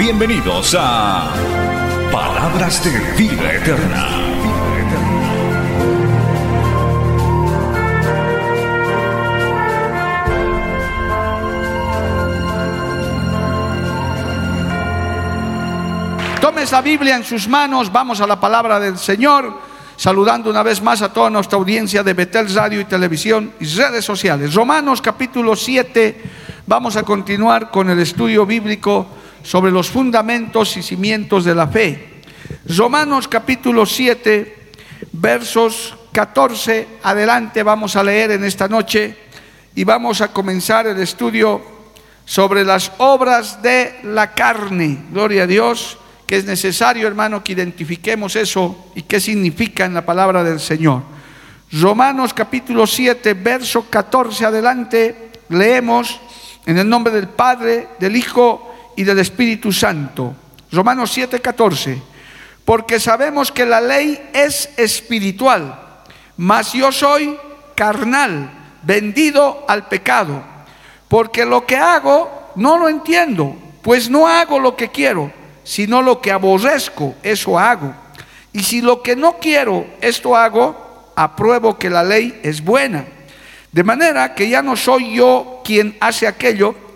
Bienvenidos a Palabras de Vida Eterna. Tome esa Biblia en sus manos, vamos a la palabra del Señor, saludando una vez más a toda nuestra audiencia de Betel Radio y Televisión y redes sociales. Romanos capítulo 7, vamos a continuar con el estudio bíblico sobre los fundamentos y cimientos de la fe. Romanos capítulo 7, versos 14, adelante vamos a leer en esta noche y vamos a comenzar el estudio sobre las obras de la carne. Gloria a Dios que es necesario, hermano, que identifiquemos eso y qué significa en la palabra del Señor. Romanos capítulo 7, verso 14 adelante, leemos en el nombre del Padre, del Hijo y del Espíritu Santo. Romanos 7, 14. Porque sabemos que la ley es espiritual, mas yo soy carnal, vendido al pecado. Porque lo que hago no lo entiendo, pues no hago lo que quiero sino lo que aborrezco, eso hago. Y si lo que no quiero, esto hago, apruebo que la ley es buena. De manera que ya no soy yo quien hace aquello,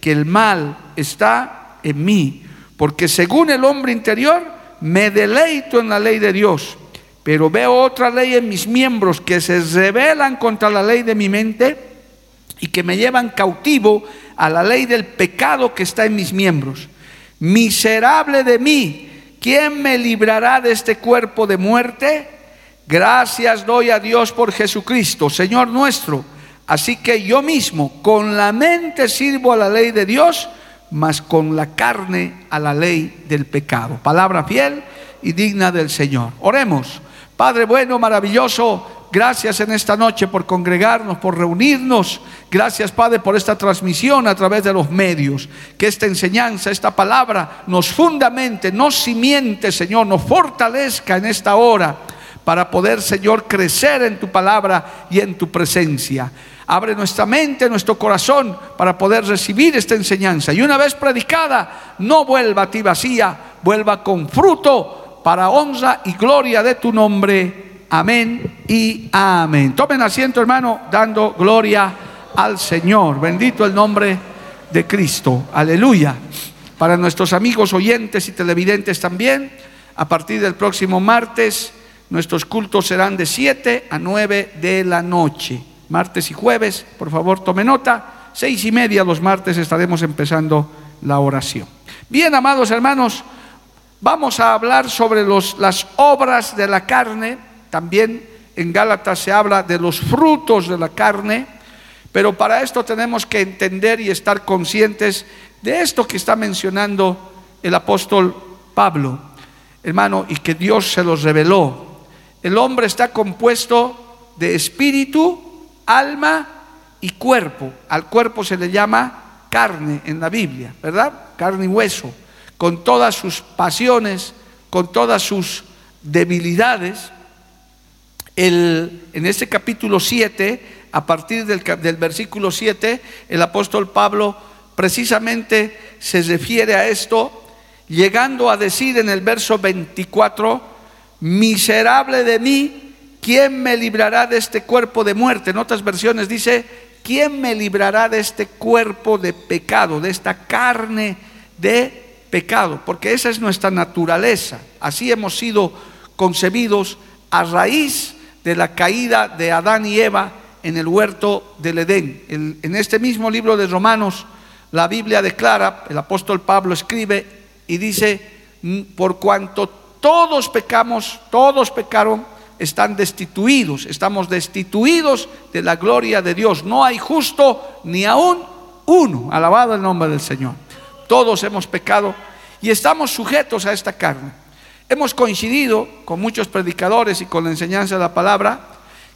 que el mal está en mí. Porque según el hombre interior, me deleito en la ley de Dios. Pero veo otra ley en mis miembros que se rebelan contra la ley de mi mente y que me llevan cautivo a la ley del pecado que está en mis miembros. Miserable de mí ¿quién me librará de este cuerpo de muerte? Gracias doy a Dios por Jesucristo, Señor nuestro. Así que yo mismo con la mente sirvo a la ley de Dios, mas con la carne a la ley del pecado. Palabra fiel y digna del Señor. Oremos. Padre bueno, maravilloso, Gracias en esta noche por congregarnos, por reunirnos. Gracias, Padre, por esta transmisión a través de los medios. Que esta enseñanza, esta palabra nos fundamente, nos simiente, Señor, nos fortalezca en esta hora para poder, Señor, crecer en tu palabra y en tu presencia. Abre nuestra mente, nuestro corazón para poder recibir esta enseñanza. Y una vez predicada, no vuelva a ti vacía, vuelva con fruto para honra y gloria de tu nombre. Amén y amén. Tomen asiento, hermano, dando gloria al Señor. Bendito el nombre de Cristo. Aleluya. Para nuestros amigos oyentes y televidentes también, a partir del próximo martes, nuestros cultos serán de 7 a 9 de la noche. Martes y jueves, por favor, tome nota. Seis y media los martes estaremos empezando la oración. Bien, amados hermanos, vamos a hablar sobre las obras de la carne también en Gálatas se habla de los frutos de la carne, pero para esto tenemos que entender y estar conscientes de esto que está mencionando el apóstol Pablo, hermano, y que Dios se los reveló. El hombre está compuesto de espíritu, alma y cuerpo. Al cuerpo se le llama carne en la Biblia, ¿verdad? Carne y hueso, con todas sus pasiones, con todas sus debilidades en este capítulo 7, a partir del, del versículo 7, el apóstol Pablo precisamente se refiere a esto, llegando a decir en el verso 24, miserable de mí, ¿quién me librará de este cuerpo de muerte? En otras versiones dice, ¿quién me librará de este cuerpo de pecado, de esta carne de pecado, porque esa es nuestra naturaleza. Así hemos sido concebidos a raíz de la caída de Adán y Eva en el huerto del Edén. en este mismo libro de Romanos, la Biblia declara, el apóstol Pablo escribe y dice, mm, por cuanto todos pecamos, todos pecaron, están destituidos, estamos destituidos de la gloria de Dios. No hay justo ni aún uno, alabado el nombre del Señor. Todos hemos pecado y estamos sujetos a esta carne. Hemos coincidido con muchos predicadores y con la enseñanza de la palabra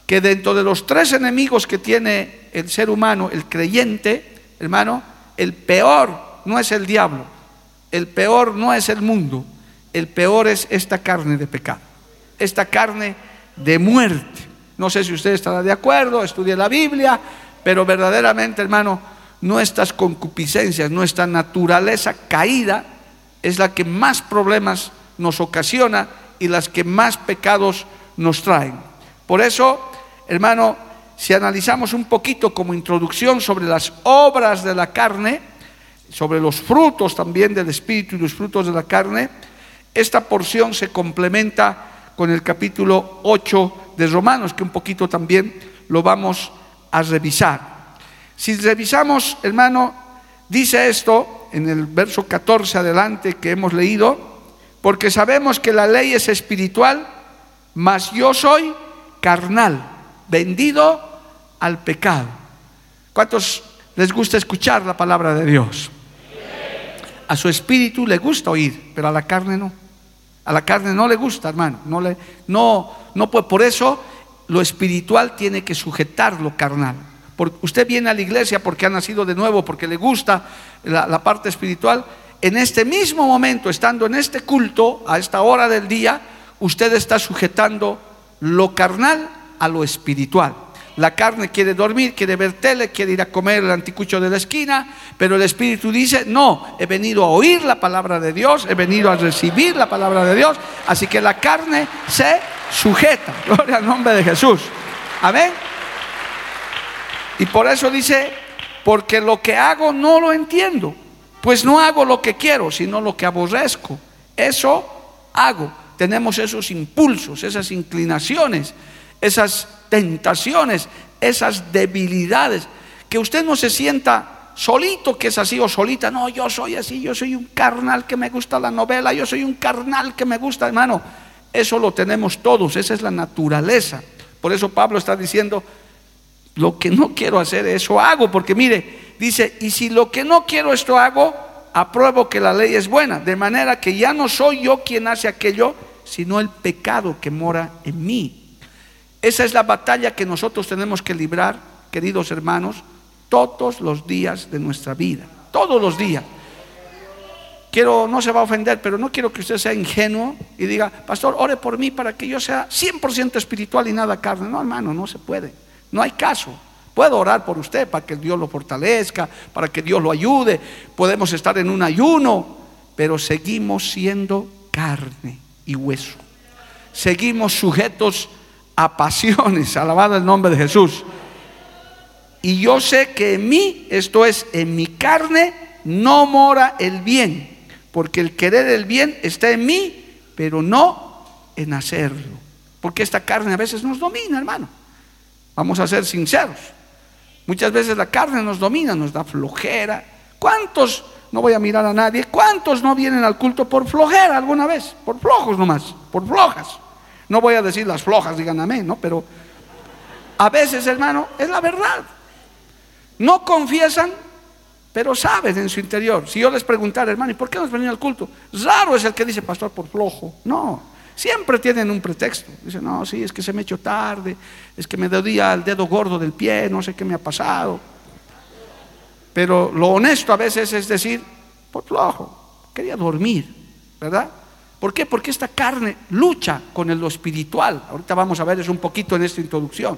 que dentro de los tres enemigos que tiene el ser humano, el creyente, hermano, el peor no es el diablo, el peor no es el mundo, el peor es esta carne de pecado, esta carne de muerte. No sé si usted estará de acuerdo, estudie la Biblia, pero verdaderamente, hermano, nuestras concupiscencias, nuestra naturaleza caída es la que más problemas nos ocasiona y las que más pecados nos traen. Por eso, hermano, si analizamos un poquito como introducción sobre las obras de la carne, sobre los frutos también del Espíritu y los frutos de la carne, esta porción se complementa con el capítulo 8 de Romanos, que un poquito también lo vamos a revisar. Si revisamos, hermano, dice esto en el verso 14 adelante que hemos leído, porque sabemos que la ley es espiritual, mas yo soy carnal, vendido al pecado. ¿Cuántos les gusta escuchar la palabra de Dios? A su espíritu le gusta oír, pero a la carne no. A la carne no le gusta, hermano. No le, no, no puede. Por eso lo espiritual tiene que sujetar lo carnal. Porque usted viene a la iglesia porque ha nacido de nuevo, porque le gusta la parte espiritual, en este mismo momento, estando en este culto, a esta hora del día, usted está sujetando lo carnal a lo espiritual. La carne quiere dormir, quiere ver tele, quiere ir a comer el anticucho de la esquina, pero el espíritu dice, no, he venido a oír la palabra de Dios, he venido a recibir la palabra de Dios, así que la carne se sujeta. Gloria al nombre de Jesús. Amén. Y por eso dice, porque lo que hago no lo entiendo. Pues no hago lo que quiero, sino lo que aborrezco. Eso hago. Tenemos esos impulsos, esas inclinaciones, esas tentaciones, esas debilidades. Que usted no se sienta solito que es así o solita. No, yo soy así, yo soy un carnal que me gusta la novela, yo soy un carnal que me gusta, hermano. Eso lo tenemos todos, esa es la naturaleza. Por eso Pablo está diciendo, lo que no quiero hacer, eso hago, porque mire, dice, y si lo que no quiero esto hago, apruebo que la ley es buena, de manera que ya no soy yo quien hace aquello, sino el pecado que mora en mí. Esa es la batalla que nosotros tenemos que librar, queridos hermanos, todos los días de nuestra vida, todos los días. Quiero, no se va a ofender, pero no quiero que usted sea ingenuo y diga, pastor, ore por mí para que yo sea 100% espiritual y nada carne. No, hermano, no se puede. No hay caso. Puedo orar por usted para que Dios lo fortalezca, para que Dios lo ayude. Podemos estar en un ayuno, pero seguimos siendo carne y hueso. Seguimos sujetos a pasiones, alabado el nombre de Jesús. Y yo sé que en mí, esto es, en mi carne, no mora el bien, porque el querer el bien está en mí, pero no en hacerlo. Porque esta carne a veces nos domina, hermano. Vamos a ser sinceros. Muchas veces la carne nos domina, nos da flojera. ¿Cuántos, no voy a mirar a nadie, cuántos no vienen al culto por flojera alguna vez? Por flojos nomás, por flojas. No voy a decir las flojas, digan amén, ¿no? Pero a veces, hermano, es la verdad. No confiesan, pero saben en su interior. Si yo les preguntara, hermano, ¿y por qué no has venido al culto? Raro es el que dice, pastor, por flojo. No, Siempre tienen un pretexto. Dicen, no, sí, es que se me echó tarde, es que me dolía el dedo gordo del pie, no sé qué me ha pasado. Pero lo honesto a veces es decir, por flojo, quería dormir, ¿verdad? ¿Por qué? Porque esta carne lucha con lo espiritual. Ahorita vamos a ver eso un poquito en esta introducción.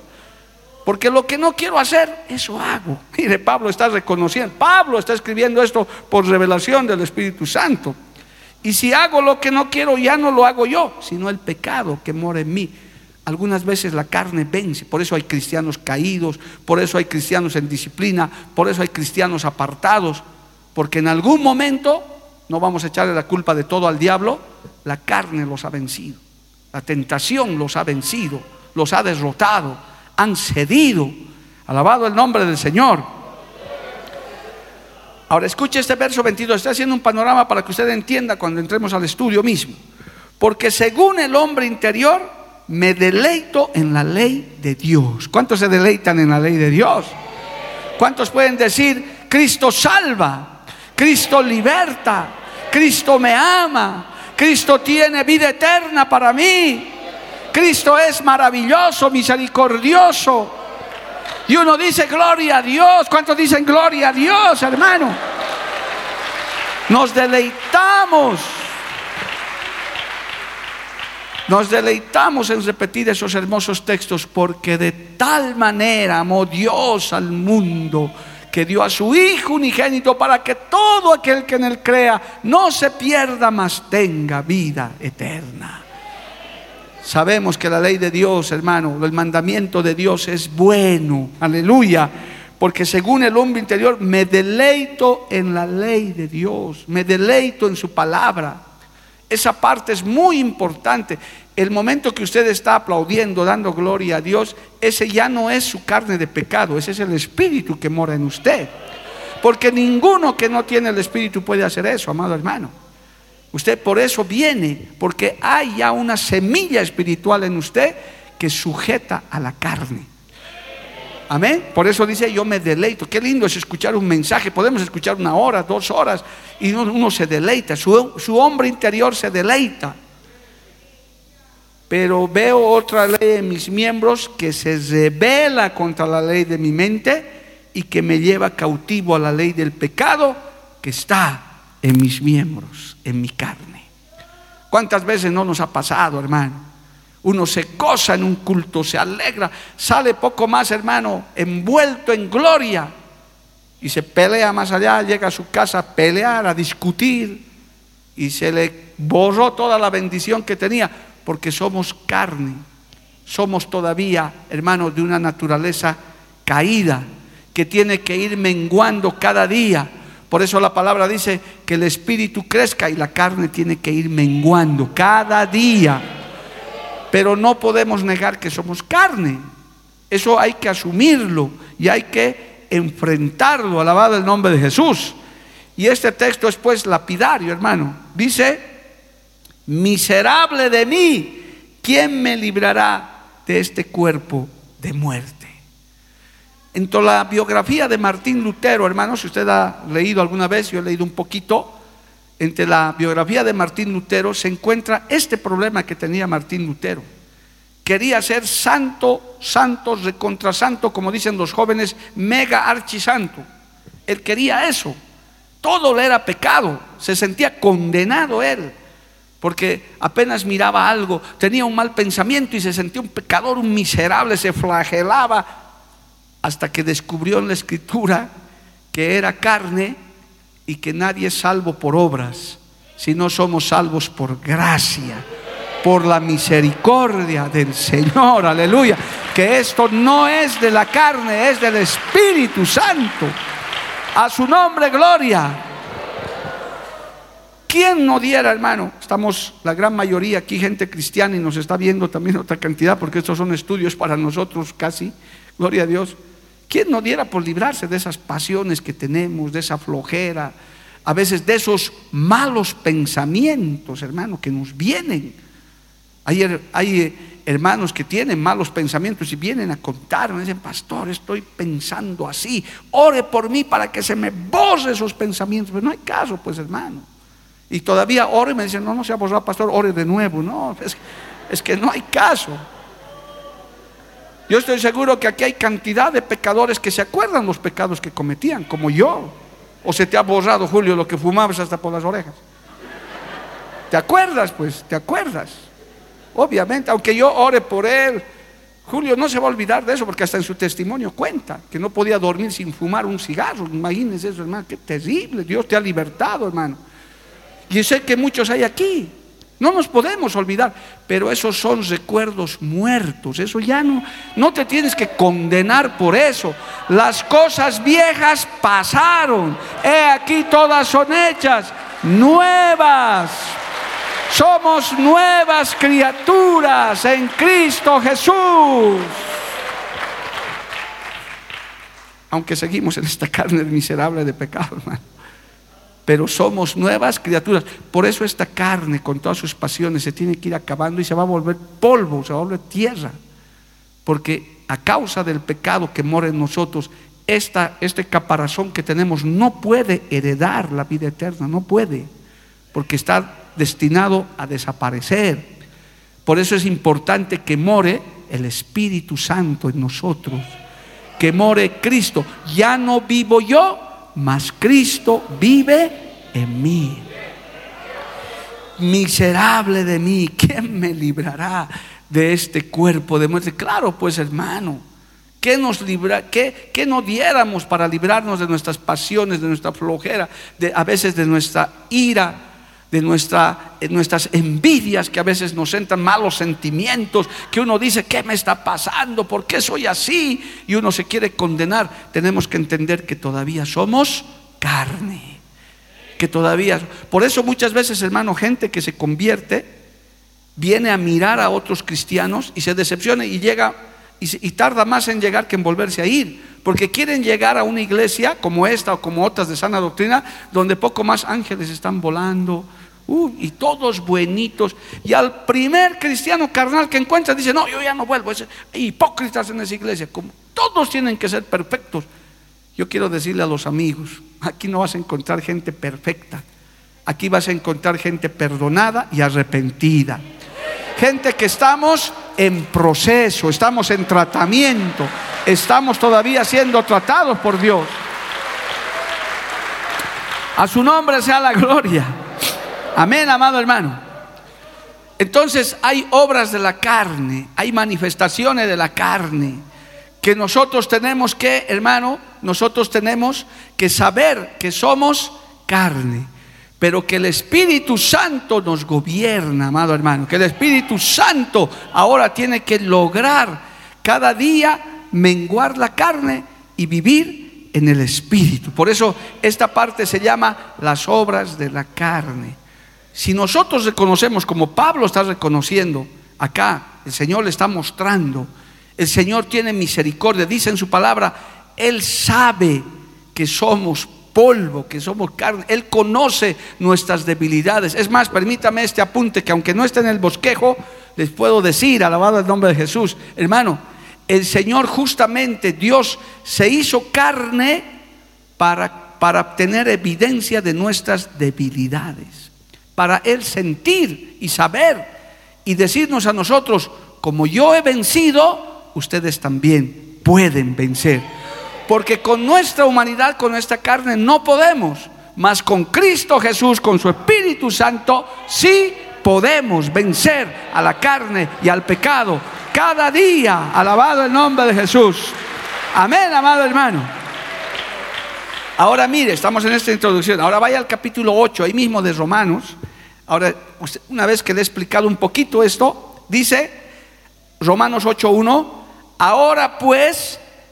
Porque lo que no quiero hacer, eso hago. Mire, Pablo está reconociendo, Pablo está escribiendo esto por revelación del Espíritu Santo. Y si hago lo que no quiero, ya no lo hago yo, sino el pecado que mora en mí. Algunas veces la carne vence, por eso hay cristianos caídos, por eso hay cristianos en disciplina, por eso hay cristianos apartados, porque en algún momento no vamos a echarle la culpa de todo al diablo, la carne los ha vencido, la tentación los ha vencido, los ha derrotado, han cedido. Alabado el nombre del Señor. Ahora escuche este verso 22, estoy haciendo un panorama para que usted entienda cuando entremos al estudio mismo. Porque según el hombre interior, me deleito en la ley de Dios. ¿Cuántos se deleitan en la ley de Dios? ¿Cuántos pueden decir, Cristo salva, Cristo liberta, Cristo me ama, Cristo tiene vida eterna para mí, Cristo es maravilloso, misericordioso? Y uno dice, gloria a Dios. ¿Cuántos dicen gloria a Dios, hermano? Nos deleitamos. Nos deleitamos en repetir esos hermosos textos porque de tal manera amó Dios al mundo que dio a su Hijo unigénito para que todo aquel que en él crea no se pierda, mas tenga vida eterna. Sabemos que la ley de Dios, hermano, el mandamiento de Dios es bueno, aleluya, porque según el hombre interior me deleito en la ley de Dios, me deleito en su palabra. Esa parte es muy importante. El momento que usted está aplaudiendo, dando gloria a Dios, ese ya no es su carne de pecado, ese es el espíritu que mora en usted. Porque ninguno que no tiene el espíritu puede hacer eso, amado hermano. Usted por eso viene, porque hay ya una semilla espiritual en usted que sujeta a la carne. Amén. Por eso dice, yo me deleito. Qué lindo es escuchar un mensaje. Podemos escuchar una hora, dos horas, y uno, se deleita. Su, su hombre interior se deleita. Pero veo otra ley en mis miembros que se revela contra la ley de mi mente y que me lleva cautivo a la ley del pecado que está en mis miembros, en mi carne. ¿Cuántas veces no nos ha pasado, hermano? Uno se goza en un culto, se alegra, sale poco más, hermano, envuelto en gloria. Y se pelea más allá, llega a su casa a pelear, a discutir. Y se le borró toda la bendición que tenía porque somos carne, somos todavía, hermano, de una naturaleza caída que tiene que ir menguando cada día. Por eso la palabra dice que el espíritu crezca y la carne tiene que ir menguando cada día. Pero no podemos negar que somos carne. Eso hay que asumirlo y hay que enfrentarlo. Alabado el nombre de Jesús. Y este texto es pues lapidario, hermano. Dice, miserable de mí, ¿quién me librará de este cuerpo de muerte? En toda la biografía de Martín Lutero, hermanos, si usted ha leído alguna vez, yo he leído un poquito, entre la biografía de Martín Lutero se encuentra este problema que tenía Martín Lutero. Quería ser santo, santo, recontrasanto, como dicen los jóvenes, mega archisanto. Él quería eso. Todo le era pecado. Se sentía condenado él. Porque apenas miraba algo, tenía un mal pensamiento y se sentía un pecador, un miserable, se flagelaba hasta que descubrió en la escritura que era carne y que nadie es salvo por obras, sino somos salvos por gracia, por la misericordia del Señor, aleluya, que esto no es de la carne, es del Espíritu Santo. A su nombre, gloria. ¿Quién no diera, hermano? Estamos la gran mayoría aquí, gente cristiana, y nos está viendo también otra cantidad, porque estos son estudios para nosotros casi, gloria a Dios. ¿Quién no diera por librarse de esas pasiones que tenemos, de esa flojera, a veces de esos malos pensamientos, hermano, que nos vienen? Hay, hay hermanos que tienen malos pensamientos y vienen a contarme, dicen, pastor, estoy pensando así, ore por mí para que se me borre esos pensamientos. Pero no hay caso, pues, hermano. Y todavía ore y me dicen, no, no se ha borrado, pastor, ore de nuevo. No, es que no hay caso. Yo estoy seguro que aquí hay cantidad de pecadores que se acuerdan los pecados que cometían, como yo. O se te ha borrado, Julio, lo que fumabas hasta por las orejas. ¿Te acuerdas? Pues, ¿te acuerdas? Obviamente, aunque yo ore por él, Julio no se va a olvidar de eso porque hasta en su testimonio cuenta que no podía dormir sin fumar un cigarro. Imagínense eso, hermano, qué terrible. Dios te ha libertado, hermano. Y sé que muchos hay aquí no nos podemos olvidar, pero esos son recuerdos muertos. Eso ya no, no te tienes que condenar por eso. Las cosas viejas pasaron. He aquí todas son hechas nuevas. Somos nuevas criaturas en Cristo Jesús. Aunque seguimos en esta carne miserable de pecado, hermano. Pero somos nuevas criaturas. Por eso esta carne, con todas sus pasiones, se tiene que ir acabando y se va a volver polvo, se va a volver tierra. Porque a causa del pecado que mora en nosotros, esta, este caparazón que tenemos no puede heredar la vida eterna, no puede, porque está destinado a desaparecer. Por eso es importante que more el Espíritu Santo en nosotros, que more Cristo. Ya no vivo yo, mas Cristo vive en mí. Miserable de mí, ¿quién me librará de este cuerpo de muerte? Claro, pues hermano, ¿qué nos libra, qué, qué no diéramos para librarnos de nuestras pasiones, de nuestra flojera, de, a veces de nuestra ira? De nuestra, nuestras envidias que a veces nos entran malos sentimientos, que uno dice, ¿qué me está pasando? ¿Por qué soy así? Y uno se quiere condenar. Tenemos que entender que todavía somos carne. Que todavía... Por eso muchas veces, hermano, gente que se convierte, viene a mirar a otros cristianos y se decepciona y llega y, tarda más en llegar que en volverse a ir, porque quieren llegar a una iglesia como esta o como otras de sana doctrina, donde poco más ángeles están volando, uh, y todos buenitos. Y al primer cristiano carnal que encuentra dice, no, yo ya no vuelvo. Hay hipócritas en esa iglesia. Como todos tienen que ser perfectos. Yo quiero decirle a los amigos, aquí no vas a encontrar gente perfecta. Aquí vas a encontrar gente perdonada y arrepentida. Gente que estamos en proceso, estamos en tratamiento, estamos todavía siendo tratados por Dios. A su nombre sea la gloria. Amén, amado hermano. Entonces hay obras de la carne, hay manifestaciones de la carne que nosotros tenemos que, hermano, nosotros tenemos que saber que somos carne, pero que el Espíritu Santo nos gobierna, amado hermano, que el Espíritu Santo ahora tiene que lograr cada día menguar la carne y vivir en el Espíritu. Por eso esta parte se llama las obras de la carne. Si nosotros reconocemos como Pablo está reconociendo acá, el Señor le está mostrando, el Señor tiene misericordia, dice en su palabra, Él sabe que somos polvo, que somos carne, Él conoce nuestras debilidades. Es más, permítame este apunte que aunque no esté en el bosquejo, les puedo decir, alabado el nombre de Jesús, hermano, el Señor justamente, Dios se hizo carne para, para obtener evidencia de nuestras debilidades para Él sentir y saber y decirnos a nosotros, como yo he vencido, ustedes también pueden vencer. Porque con nuestra humanidad, con nuestra carne, no podemos, mas con Cristo Jesús, con su Espíritu Santo, sí podemos vencer a la carne y al pecado cada día. Alabado el nombre de Jesús. Amén, amado hermano. Ahora mire, estamos en esta introducción. Ahora vaya al capítulo 8, ahí mismo de Romanos. Ahora, una vez que le he explicado un poquito esto, dice Romanos 8.1, ahora pues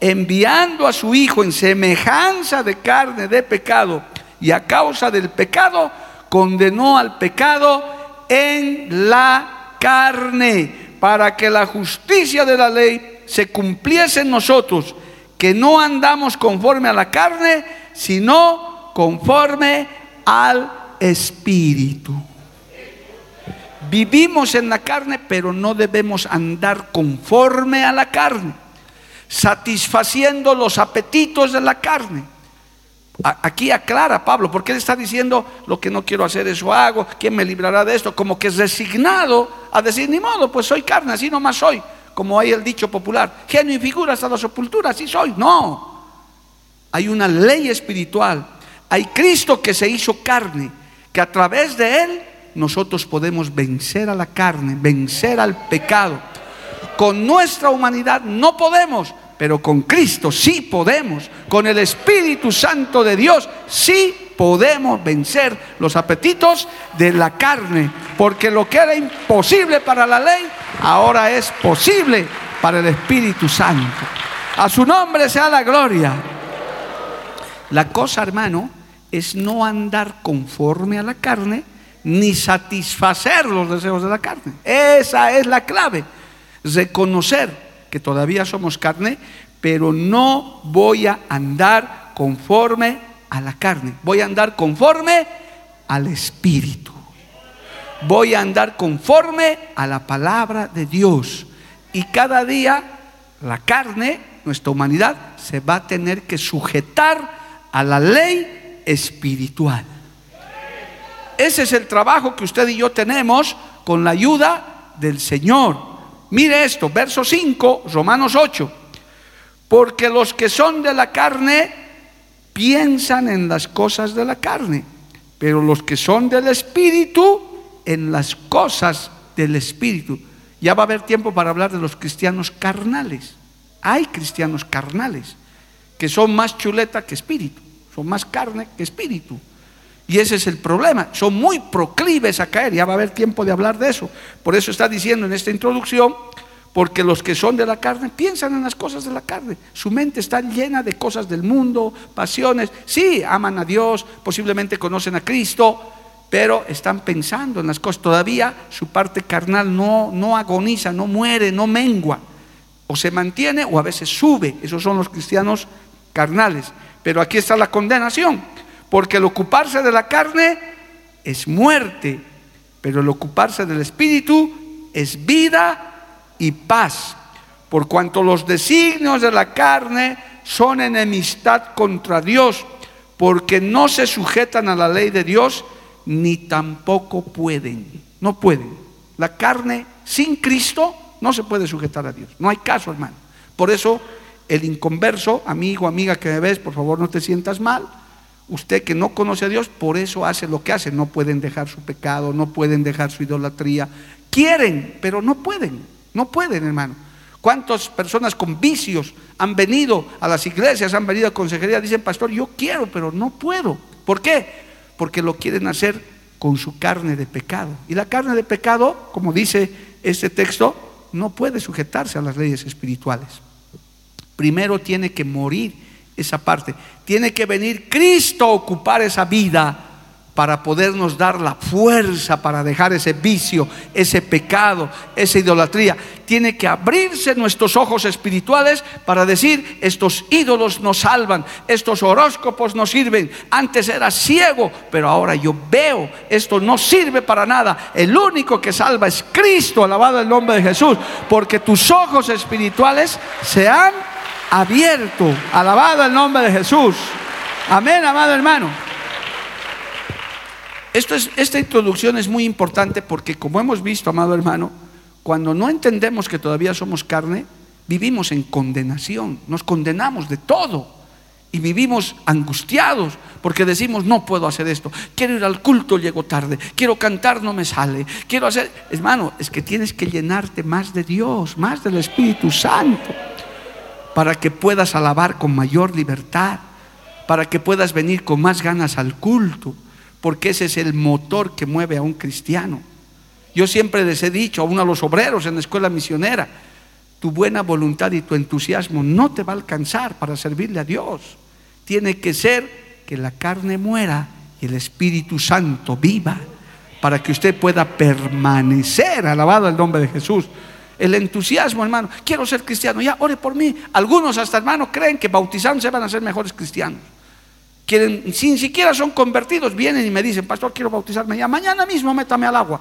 enviando a su Hijo en semejanza de carne de pecado y a causa del pecado, condenó al pecado en la carne, para que la justicia de la ley se cumpliese en nosotros que no andamos conforme a la carne, sino conforme al Espíritu. Vivimos en la carne, pero no debemos andar conforme a la carne, satisfaciendo los apetitos de la carne. Aquí aclara Pablo, porque él está diciendo lo que no quiero hacer, eso hago, ¿quién me librará de esto? Como que es resignado a decir, ni modo, pues soy carne, así nomás soy como hay el dicho popular, genio y figura hasta la sepultura, así soy. No, hay una ley espiritual. Hay Cristo que se hizo carne, que a través de Él nosotros podemos vencer a la carne, vencer al pecado. Con nuestra humanidad no podemos, pero con Cristo sí podemos. Con el Espíritu Santo de Dios sí podemos vencer los apetitos de la carne, porque lo que era imposible para la ley, ahora es posible para el Espíritu Santo. A su nombre sea la gloria. La cosa, hermano, es no andar conforme a la carne, ni satisfacer los deseos de la carne. Esa es la clave. Reconocer que todavía somos carne, pero no voy a andar conforme a la carne, voy a andar conforme al Espíritu. Voy a andar conforme a la palabra de Dios. Y cada día la carne, nuestra humanidad, se va a tener que sujetar a la ley espiritual. Ese es el trabajo que usted y yo tenemos con la ayuda del Señor. Mire esto, verso 5, Romanos 8. Porque los que son de la carne piensan en las cosas de la carne, pero los que son del Espíritu en las cosas del Espíritu. Ya va a haber tiempo para hablar de los cristianos carnales. Hay cristianos carnales que son más chuleta que espíritu, son más carne que espíritu. Y ese es el problema. Son muy proclives a caer. Ya va a haber tiempo de hablar de eso. Por eso está diciendo en esta introducción, porque los que son de la carne piensan en las cosas de la carne. Su mente está llena de cosas del mundo, pasiones. Sí, aman a Dios, posiblemente conocen a Cristo, pero están pensando en las cosas. Todavía su parte carnal no, no agoniza, no muere, no mengua. O se mantiene o a veces sube. Esos son los cristianos carnales. Pero aquí está la condenación porque el ocuparse de la carne es muerte, pero el ocuparse del espíritu es vida y paz. Por cuanto los designios de la carne son enemistad contra Dios, porque no se sujetan a la ley de Dios, ni tampoco pueden. No pueden. La carne sin Cristo no se puede sujetar a Dios. No hay caso, hermano. Por eso el inconverso, amigo, amiga que me ves, por favor no te sientas mal Usted que no conoce a Dios, por eso hace lo que hace. No pueden dejar su pecado, no pueden dejar su idolatría. Quieren, pero no pueden. No pueden, hermano. ¿Cuántas personas con vicios han venido a las iglesias, han venido a consejería? Dicen, pastor, yo quiero, pero no puedo. ¿Por qué? Porque lo quieren hacer con su carne de pecado. Y la carne de pecado, como dice este texto, no puede sujetarse a las leyes espirituales. Primero tiene que morir esa parte. Tiene que venir Cristo a ocupar esa vida para podernos dar la fuerza para dejar ese vicio, ese pecado, esa idolatría. Tiene que abrirse nuestros ojos espirituales para decir, estos ídolos nos salvan, estos horóscopos nos sirven. Antes era ciego, pero ahora yo veo, esto no sirve para nada. El único que salva es Cristo, alabado el nombre de Jesús, porque tus ojos espirituales se han abierto. Alabado el nombre de Jesús. Amén, amado hermano. Esta introducción es muy importante porque como hemos visto, amado hermano, cuando no entendemos que todavía somos carne, vivimos en condenación, nos condenamos de todo y vivimos angustiados porque decimos, no puedo hacer esto, quiero ir al culto, llego tarde, quiero cantar, no me sale, quiero hacer, hermano, es que tienes que llenarte más de Dios, más del Espíritu Santo para que puedas alabar con mayor libertad, para que puedas venir con más ganas al culto, porque ese es el motor que mueve a un cristiano. Yo siempre les he dicho a uno de los obreros en la escuela misionera, tu buena voluntad y tu entusiasmo no te va a alcanzar para servirle a Dios. Tiene que ser que la carne muera y el Espíritu Santo viva para que usted pueda permanecer, alabado el nombre de Jesús, el entusiasmo, hermano. Quiero ser cristiano, ya ore por mí. Algunos hasta, hermano, creen que bautizándose van a ser mejores cristianos. Quieren, sin siquiera son convertidos, vienen y me dicen, pastor, quiero bautizarme ya. Mañana mismo métame al agua.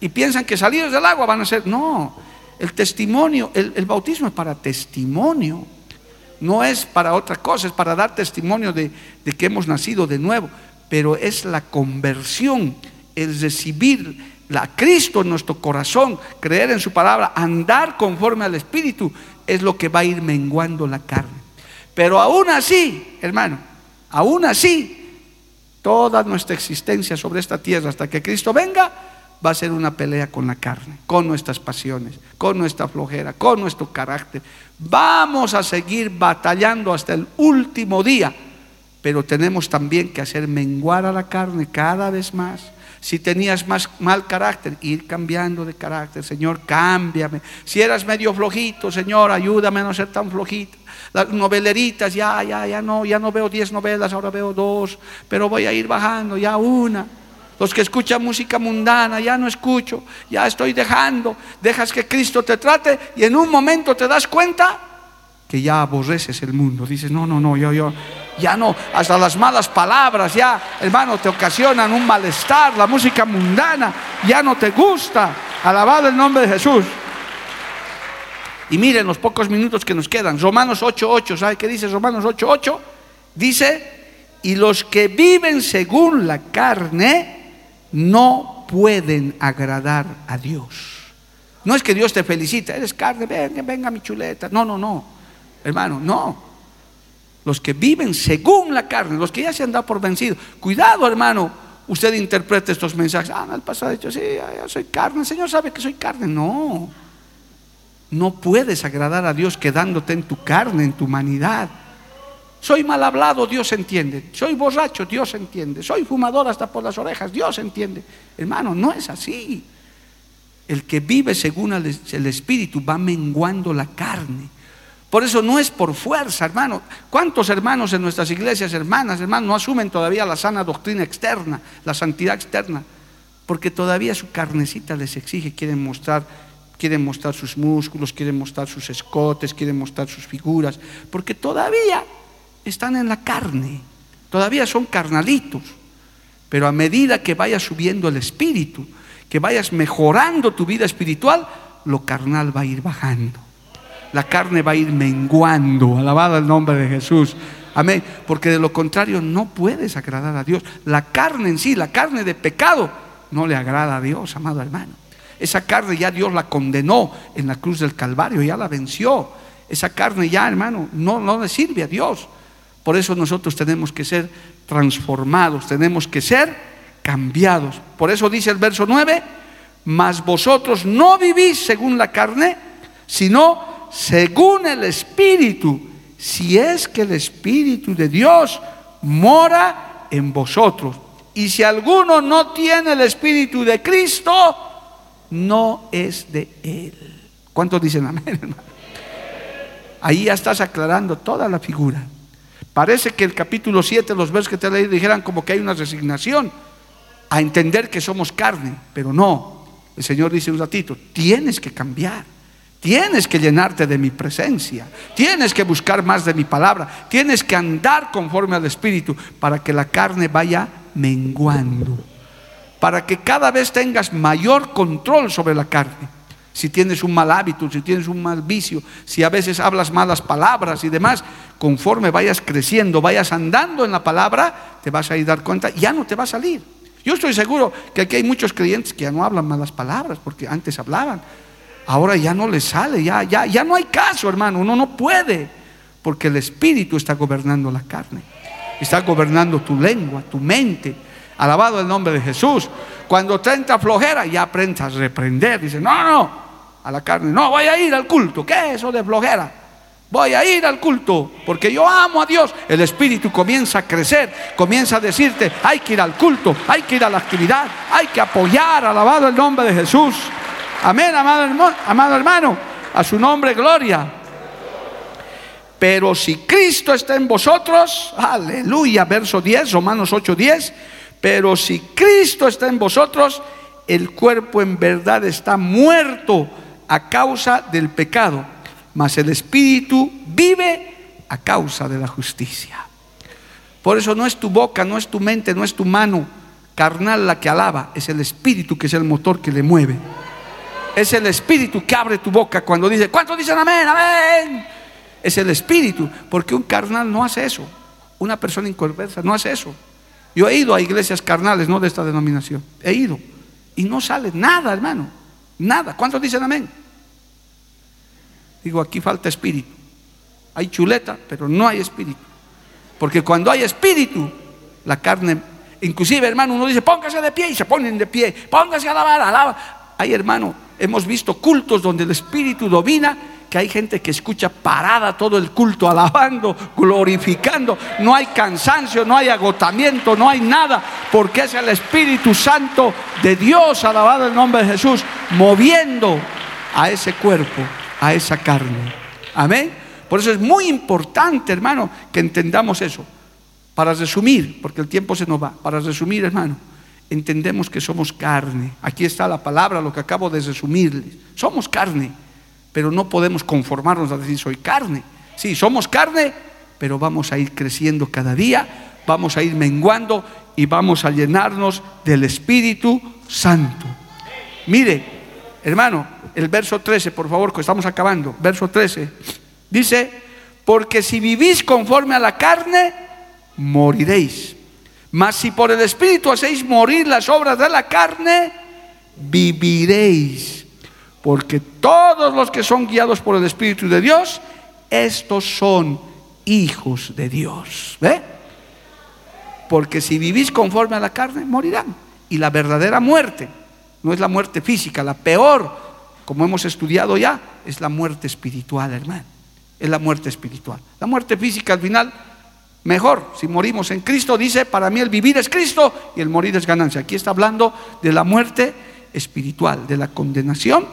Y piensan que salidos del agua van a ser. No, el testimonio, el, bautismo es para testimonio. No es para otra cosa, es para dar testimonio de, de que hemos nacido de nuevo. Pero es la conversión, el recibir la Cristo en nuestro corazón, creer en su palabra, andar conforme al Espíritu, es lo que va a ir menguando la carne. Pero aún así, hermano, aún así, Toda nuestra existencia sobre esta tierra hasta que Cristo venga va a ser una pelea con la carne, con nuestras pasiones, con nuestra flojera, con nuestro carácter. Vamos a seguir batallando hasta el último día, pero tenemos también que hacer menguar a la carne cada vez más. Si tenías más mal carácter, ir cambiando de carácter. Señor, cámbiame. Si eras medio flojito, Señor, ayúdame a no ser tan flojito. Las noveleritas, ya, ya, ya no, ya no veo diez novelas, ahora veo dos, pero voy a ir bajando, ya una. Los que escuchan música mundana, ya no escucho, ya estoy dejando, dejas que Cristo te trate y en un momento te das cuenta que ya aborreces el mundo. Dices, no, no, no, yo, yo, ya no, hasta las malas palabras, ya, hermano, te ocasionan un malestar, la música mundana ya no te gusta. Alabado el nombre de Jesús. Y miren los pocos minutos que nos quedan. Romanos 8:8, ¿sabe qué dice Romanos 8:8? Dice, y los que viven según la carne, no pueden agradar a Dios. No es que Dios te felicite, eres carne, venga, venga mi chuleta. No, no, no. Hermano, no. Los que viven según la carne, los que ya se han dado por vencido. Cuidado, hermano, usted interprete estos mensajes. Ah, el pasado ha dicho, sí, yo soy carne. El Señor sabe que soy carne. No. No puedes agradar a Dios quedándote en tu carne, en tu humanidad. Soy mal hablado, Dios entiende. Soy borracho, Dios entiende. Soy fumador hasta por las orejas, Dios entiende. Hermano, no es así. El que vive según el Espíritu va menguando la carne. Por eso no es por fuerza, hermano. ¿Cuántos hermanos en nuestras iglesias, hermanas, hermanos, no asumen todavía la sana doctrina externa, la santidad externa? Porque todavía su carnecita les exige, quieren mostrar, quieren mostrar sus músculos, quieren mostrar sus escotes, quieren mostrar sus figuras, porque todavía están en la carne, todavía son carnalitos. Pero a medida que vayas subiendo el espíritu, que vayas mejorando tu vida espiritual, lo carnal va a ir bajando. La carne va a ir menguando. Alabado el nombre de Jesús. Amén. Porque de lo contrario no puedes agradar a Dios. La carne en sí, la carne de pecado, no le agrada a Dios, amado hermano. Esa carne ya Dios la condenó en la cruz del Calvario, ya la venció. Esa carne ya, hermano, no, no le sirve a Dios. Por eso nosotros tenemos que ser transformados, tenemos que ser cambiados. Por eso dice el verso 9, mas vosotros no vivís según la carne, sino según el Espíritu, si es que el Espíritu de Dios mora en vosotros. Y si alguno no tiene el Espíritu de Cristo, no es de Él. ¿Cuántos dicen amén, hermano? Ahí ya estás aclarando toda la figura. Parece que el capítulo 7, los versos que te leí, dijeran como que hay una resignación a entender que somos carne, pero no. El Señor dice un ratito, tienes que cambiar. Tienes que llenarte de mi presencia. Tienes que buscar más de mi palabra. Tienes que andar conforme al Espíritu para que la carne vaya menguando. Para que cada vez tengas mayor control sobre la carne si tienes un mal hábito, si tienes un mal vicio, si a veces hablas malas palabras y demás, conforme vayas creciendo, vayas andando en la palabra, te vas a ir a dar cuenta, ya no te va a salir. Yo estoy seguro que aquí hay muchos creyentes que ya no hablan malas palabras, porque antes hablaban, ahora ya no les sale, ya, ya, ya no hay caso, hermano, uno no puede, porque el Espíritu está gobernando la carne, está gobernando tu lengua, tu mente. Alabado el nombre de Jesús. Cuando te entra flojera, ya aprendes a reprender. Dice, no, no, a la carne. No, voy a ir al culto. ¿Qué es eso de flojera? Voy a ir al culto porque yo amo a Dios. El espíritu comienza a crecer, comienza a decirte, hay que ir al culto, hay que ir a la actividad, hay que apoyar, alabado el nombre de Jesús. Amén, amado hermano, amado hermano a su nombre gloria. Pero si Cristo está en vosotros, aleluya, verso 10, Romanos 8, 10, pero si Cristo está en vosotros, el cuerpo en verdad está muerto a causa del pecado, mas el espíritu vive a causa de la justicia. Por eso no es tu boca, no es tu mente, no es tu mano carnal la que alaba, es el espíritu que es el motor que le mueve. Es el espíritu que abre tu boca cuando dice, ¿cuántos dicen amén? Amén. Es el espíritu, porque un carnal no hace eso. Una persona inconversa no hace eso. Yo he ido a iglesias carnales, no de esta denominación. He ido. Y no sale nada, hermano. Nada. ¿Cuántos dicen amén? Digo, aquí falta espíritu. Hay chuleta, pero no hay espíritu. Porque cuando hay espíritu, la carne, Inclusive, hermano, uno dice, póngase de pie y se ponen de pie, póngase a alabar, alaba. Hay, hermano, hemos visto cultos donde el Espíritu domina, que hay gente que escucha parada todo el culto, alabando, glorificando. No hay cansancio, no hay agotamiento, no hay nada, porque es el Espíritu Santo de Dios, alabado el nombre de Jesús, moviendo a ese cuerpo, a esa carne. Amén. Por eso es muy importante, hermano, que entendamos eso. Para resumir, porque el tiempo se nos va, para resumir, hermano, entendemos que somos carne. Aquí está la palabra, lo que acabo de resumirles. Somos carne, pero no podemos conformarnos a decir soy carne. Sí, somos carne, pero vamos a ir creciendo cada día, vamos a ir menguando y vamos a llenarnos del Espíritu Santo. Mire, hermano, el verso 13, por favor, que estamos acabando. Verso 13. Dice, porque si vivís conforme a la carne, moriréis. Mas si por el Espíritu hacéis morir las obras de la carne, viviréis. Porque todos los que son guiados por el Espíritu de Dios, estos son hijos de Dios. ¿Ve? Porque si vivís conforme a la carne, morirán. Y la verdadera muerte no es la muerte física, la peor, como hemos estudiado ya, es la muerte espiritual, hermano. Es la muerte espiritual. La muerte física al final Mejor, si morimos en Cristo, dice, para mí el vivir es Cristo y el morir es ganancia. Aquí está hablando de la muerte espiritual, de la condenación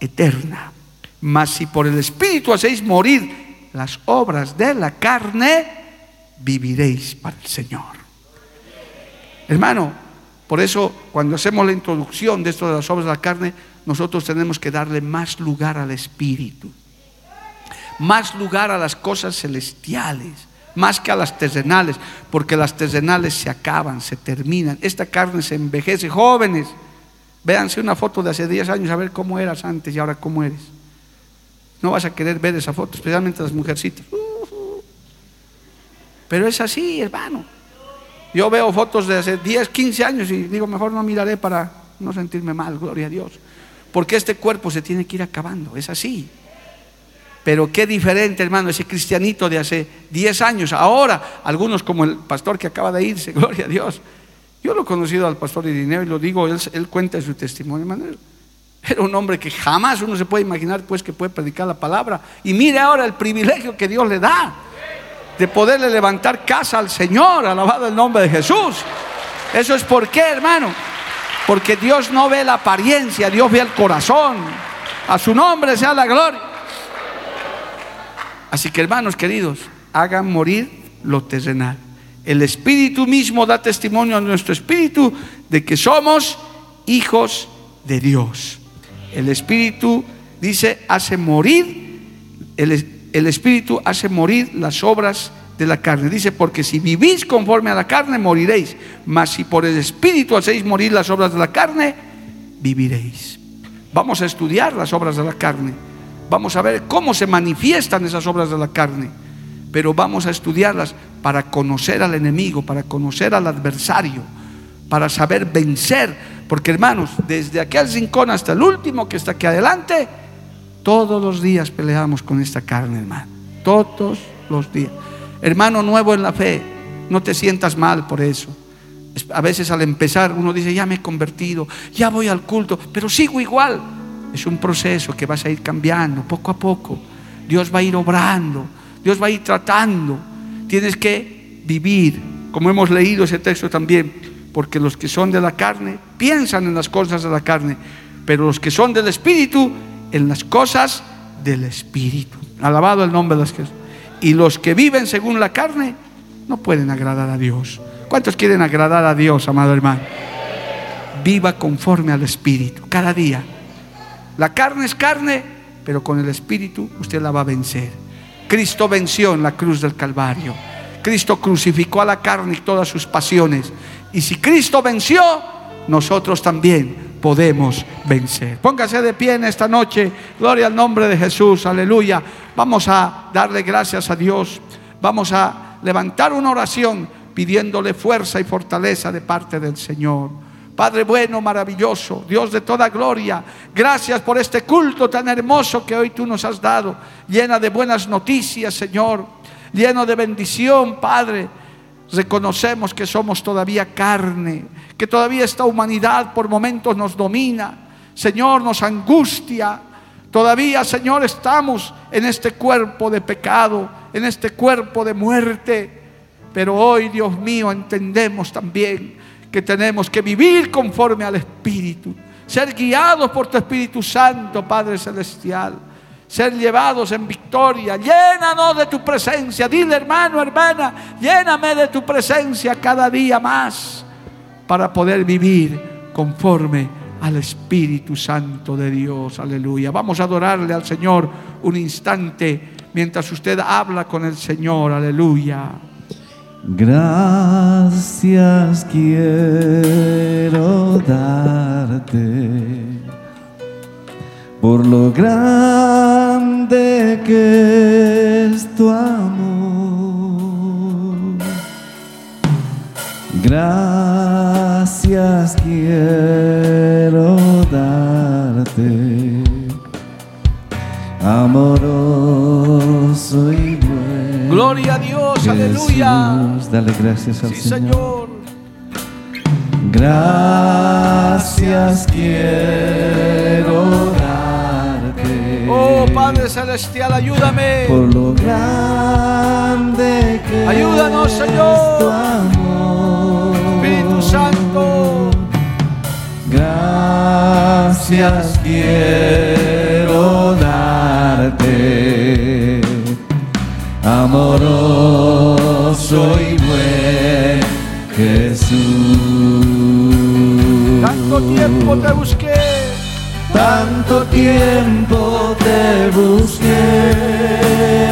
eterna. Mas si por el Espíritu hacéis morir las obras de la carne, viviréis para el Señor. Hermano, por eso cuando hacemos la introducción de esto de las obras de la carne, nosotros tenemos que darle más lugar al Espíritu, más lugar a las cosas celestiales más que a las terrenales, porque las terrenales se acaban, se terminan. Esta carne se envejece. Jóvenes, véanse una foto de hace 10 años a ver cómo eras antes y ahora cómo eres. No vas a querer ver esa foto, especialmente las mujercitas. Pero es así, hermano. Yo veo fotos de hace 10, 15 años y digo, mejor no miraré para no sentirme mal, gloria a Dios. Porque este cuerpo se tiene que ir acabando, es así. Pero qué diferente, hermano, ese cristianito de hace 10 años. Ahora, algunos como el pastor que acaba de irse, gloria a Dios. Yo lo he conocido al pastor Irineo y lo digo, él, él cuenta su testimonio, hermano. Era un hombre que jamás uno se puede imaginar pues que puede predicar la palabra. Y mire ahora el privilegio que Dios le da de poderle levantar casa al Señor, alabado el nombre de Jesús. Eso es por qué, hermano. Porque Dios no ve la apariencia, Dios ve el corazón. A su nombre sea la gloria. Así que hermanos queridos, hagan morir lo terrenal. El Espíritu mismo da testimonio a nuestro Espíritu de que somos hijos de Dios. El Espíritu dice, hace morir, el, Espíritu hace morir las obras de la carne. Dice, porque si vivís conforme a la carne, moriréis. Mas si por el Espíritu hacéis morir las obras de la carne, viviréis. Vamos a estudiar las obras de la carne Vamos a ver cómo se manifiestan esas obras de la carne, pero vamos a estudiarlas para conocer al enemigo, para conocer al adversario, para saber vencer. Porque hermanos, desde aquel rincón hasta el último que está aquí adelante, todos los días peleamos con esta carne, hermano. Todos los días. Hermano nuevo en la fe, no te sientas mal por eso. A veces al empezar uno dice, ya me he convertido, ya voy al culto, pero sigo igual. Es un proceso que vas a ir cambiando poco a poco. Dios va a ir obrando, Dios va a ir tratando. Tienes que vivir, como hemos leído ese texto también, porque los que son de la carne piensan en las cosas de la carne, pero los que son del Espíritu, en las cosas del Espíritu. Alabado el nombre de los que... Y los que viven según la carne no pueden agradar a Dios. ¿Cuántos quieren agradar a Dios, amado hermano? Viva conforme al Espíritu, cada día. La carne es carne, pero con el Espíritu usted la va a vencer. Cristo venció en la cruz del Calvario. Cristo crucificó a la carne y todas sus pasiones. Y si Cristo venció, nosotros también podemos vencer. Póngase de pie en esta noche. Gloria al nombre de Jesús. Aleluya. Vamos a darle gracias a Dios. Vamos a levantar una oración pidiéndole fuerza y fortaleza de parte del Señor. Padre bueno, maravilloso, Dios de toda gloria, gracias por este culto tan hermoso que hoy tú nos has dado, llena de buenas noticias, Señor, lleno de bendición, Padre. reconocemos que somos todavía carne, que todavía esta humanidad por momentos nos domina, Señor, nos angustia. Todavía, Señor, estamos en este cuerpo de pecado, en este cuerpo de muerte. Pero hoy, Dios mío, entendemos también que tenemos que vivir conforme al Espíritu, ser guiados por tu Espíritu Santo, Padre Celestial ser llevados en victoria. Llénanos de tu presencia. Dile, hermano, hermana, lléname de tu presencia cada día más para poder vivir conforme al Espíritu Santo de Dios. Aleluya. Vamos a adorarle al Señor un instante mientras usted habla con el Señor. Aleluya. Gracias quiero darte por lo grande que es tu amor. Gracias quiero darte, amoroso. Gloria a Dios, aleluya. Dale gracias al Sí, Señor. Gracias quiero darte. Oh Padre Celestial, ayúdame. por lo grande que Ayúdanos, es Señor. tu amor. Espíritu Santo. Gracias quiero amoroso y buen Jesús. Tanto tiempo te busqué. Tanto tiempo te busqué.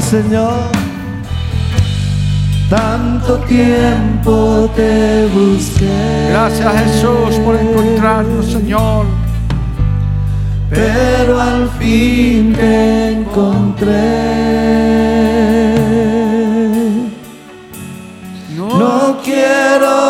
Señor, tanto tiempo te busqué. Gracias, Jesús, por encontrarnos, Señor. pero al fin te encontré. No quiero